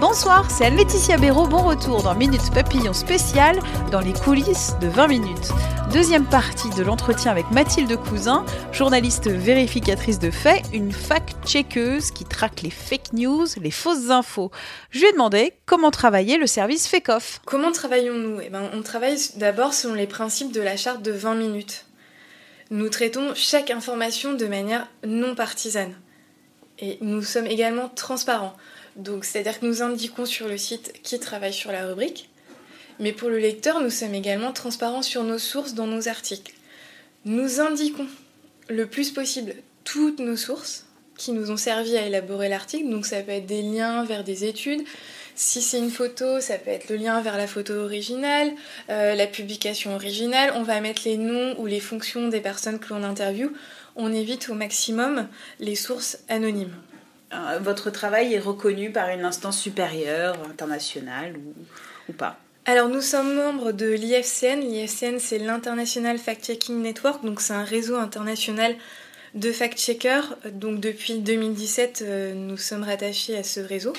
Bonsoir, c'est Anne-Laetitia Béraud. Bon retour dans Minute Papillon spécial dans les coulisses de 20 minutes. Deuxième partie de l'entretien avec Mathilde Cousin, journaliste vérificatrice de faits, une fact-checkeuse qui traque les fake news, les fausses infos. Je lui ai demandé comment travaillait le service FECOF. Comment travaillons-nous? Eh ben, On travaille d'abord selon les principes de la charte de 20 minutes. Nous traitons chaque information de manière non partisane. Et nous sommes également transparents. Donc, c'est-à-dire que nous indiquons sur le site qui travaille sur la rubrique, mais pour le lecteur, nous sommes également transparents sur nos sources dans nos articles. Nous indiquons le plus possible toutes nos sources qui nous ont servi à élaborer l'article, donc ça peut être des liens vers des études. Si c'est une photo, ça peut être le lien vers la photo originale, euh, la publication originale. On va mettre les noms ou les fonctions des personnes que l'on interviewe. On évite au maximum les sources anonymes. Euh, votre travail est reconnu par une instance supérieure, internationale ou, pas Alors nous sommes membres de l'IFCN. L'IFCN c'est l'International Fact-Checking Network, donc c'est un réseau international de fact-checkers. Donc depuis 2017, euh, nous sommes rattachés à ce réseau.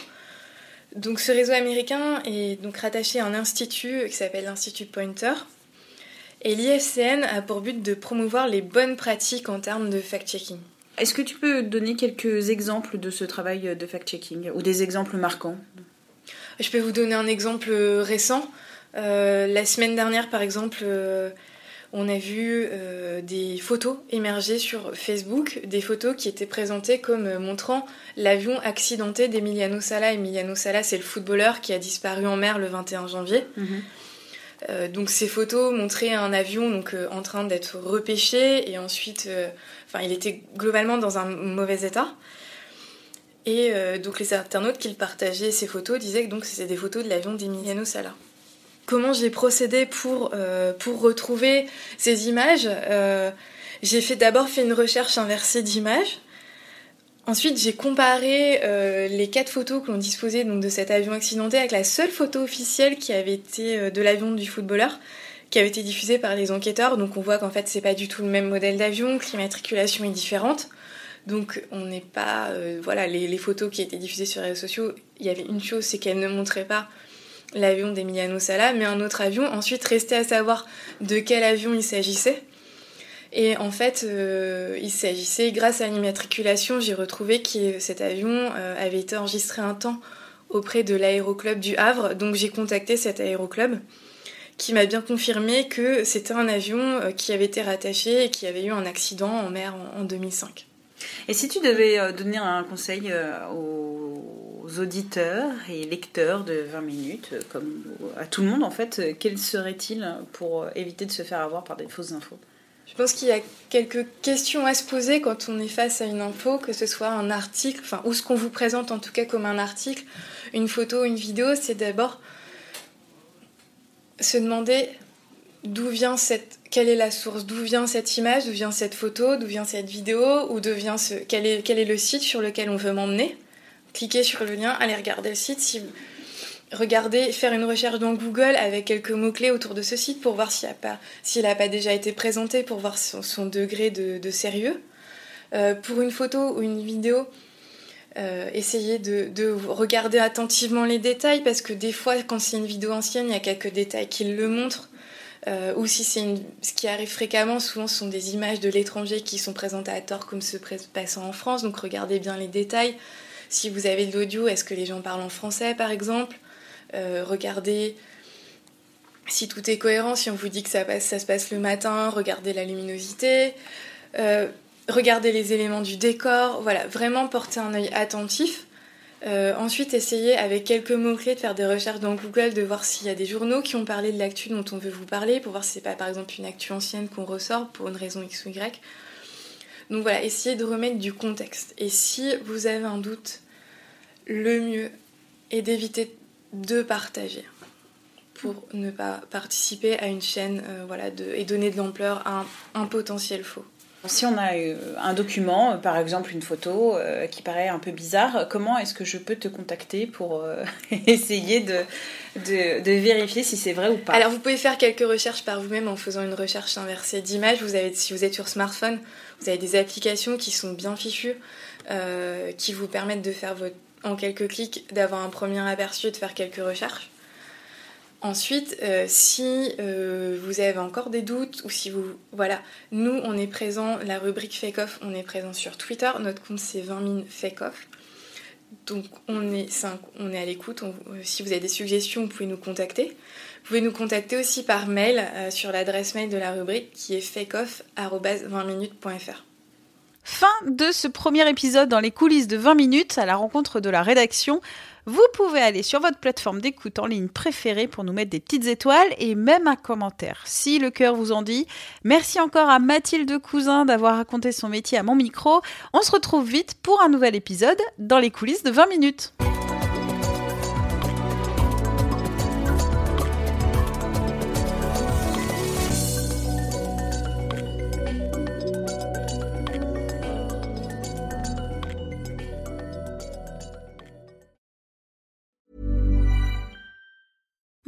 Donc ce réseau américain est donc rattaché à un institut qui s'appelle l'Institut Pointer. Et l'IFCN a pour but de promouvoir les bonnes pratiques en termes de fact-checking. Est-ce que tu peux donner quelques exemples de ce travail de fact-checking ou des exemples marquants? Je peux vous donner un exemple récent. Euh, la semaine dernière, par exemple, euh, on a vu euh, des photos émerger sur Facebook, des photos qui étaient présentées comme montrant l'avion accidenté d'Emiliano Sala. Emiliano Sala, c'est le footballeur qui a disparu en mer le 21 janvier. Mhm. Euh, donc ces photos montraient un avion donc euh, en train d'être repêché et ensuite, euh, enfin, il était globalement dans un mauvais état. Et donc les internautes qui partageaient ces photos disaient que donc c'était des photos de l'avion d'Emiliano Sala. Comment j'ai procédé pour, pour retrouver ces images? J'ai d'abord fait une recherche inversée d'images. Ensuite, j'ai comparé euh, les quatre photos que l'on disposait donc, de cet avion accidenté avec la seule photo officielle qui avait été euh, de l'avion du footballeur, qui avait été diffusée par les enquêteurs. Donc on voit qu'en fait, c'est pas du tout le même modèle d'avion, que l'immatriculation est différente. Donc on n'est pas... euh, voilà, les, les photos qui étaient diffusées sur les réseaux sociaux, il y avait une chose, c'est qu'elles ne montraient pas l'avion d'Emiliano Sala, mais un autre avion. Ensuite, restait à savoir de quel avion il s'agissait. Et en fait, euh, il s'agissait, grâce à l'immatriculation, j'ai retrouvé que cet avion euh, avait été enregistré un temps auprès de l'aéroclub du Havre. Donc j'ai contacté cet aéroclub qui m'a bien confirmé que c'était un avion euh, qui avait été rattaché et qui avait eu un accident en mer en, en 2005. Et si tu devais donner un conseil aux auditeurs et lecteurs de 20 minutes, comme à tout le monde en fait, quel serait-il pour éviter de se faire avoir par des fausses infos? Je pense qu'il y a quelques questions à se poser quand on est face à une info, que ce soit un article, enfin, ou ce qu'on vous présente en tout cas comme un article, une photo, une vidéo, c'est d'abord se demander d'où vient cette, quelle est la source, d'où vient cette image, d'où vient cette photo, d'où vient cette vidéo, ou ce, quel est, le site sur lequel on veut m'emmener. Cliquez sur le lien, allez regarder le site, si regardez, faire une recherche dans Google avec quelques mots-clés autour de ce site pour voir s'il n'a pas, déjà été présenté, pour voir son, degré de, sérieux. Euh, pour une photo ou une vidéo, euh, essayez de, de regarder attentivement les détails parce que des fois, quand c'est une vidéo ancienne, il y a quelques détails qui le montrent. Euh, ou si c'est ce qui arrive fréquemment, souvent ce sont des images de l'étranger qui sont présentées à tort comme se passant en France, donc regardez bien les détails. Si vous avez de l'audio, est-ce que les gens parlent en français par exemple? Euh, Regardez si tout est cohérent, si on vous dit que ça, se passe le matin, regardez la luminosité, euh, regardez les éléments du décor, voilà, vraiment porter un œil attentif. Euh, ensuite, essayez avec quelques mots-clés de faire des recherches dans Google, de voir s'il y a des journaux qui ont parlé de l'actu dont on veut vous parler, pour voir si c'est pas par exemple une actu ancienne qu'on ressort pour une raison X ou Y. Donc voilà, essayez de remettre du contexte. Et si vous avez un doute, le mieux est d'éviter de partager pour ne pas participer à une chaîne euh, voilà, de, et donner de l'ampleur à un, potentiel faux. Si on a euh, un document, euh, par exemple une photo qui paraît un peu bizarre, comment est-ce que je peux te contacter pour essayer de, de, vérifier si c'est vrai ou pas? Alors vous pouvez faire quelques recherches par vous-même en faisant une recherche inversée d'image. Vous avez, si vous êtes sur smartphone, vous avez des applications qui sont bien fichues, qui vous permettent de faire votre, en quelques clics d'avoir un premier aperçu et de faire quelques recherches. Ensuite, euh, si euh, vous avez encore des doutes ou si vous... Voilà, nous, on est présent, la rubrique Fake Off, on est présent sur Twitter. Notre compte, c'est 20 000 Fake Off. Donc, on est, on est à l'écoute. Euh, si vous avez des suggestions, vous pouvez nous contacter. Vous pouvez nous contacter aussi par mail sur l'adresse mail de la rubrique qui est fakeoff.20minutes.fr. Fin de ce premier épisode dans les coulisses de 20 minutes à la rencontre de la rédaction. Vous pouvez aller sur votre plateforme d'écoute en ligne préférée pour nous mettre des petites étoiles et même un commentaire si le cœur vous en dit. Merci encore à Mathilde Cousin d'avoir raconté son métier à mon micro. On se retrouve vite pour un nouvel épisode dans les coulisses de 20 minutes.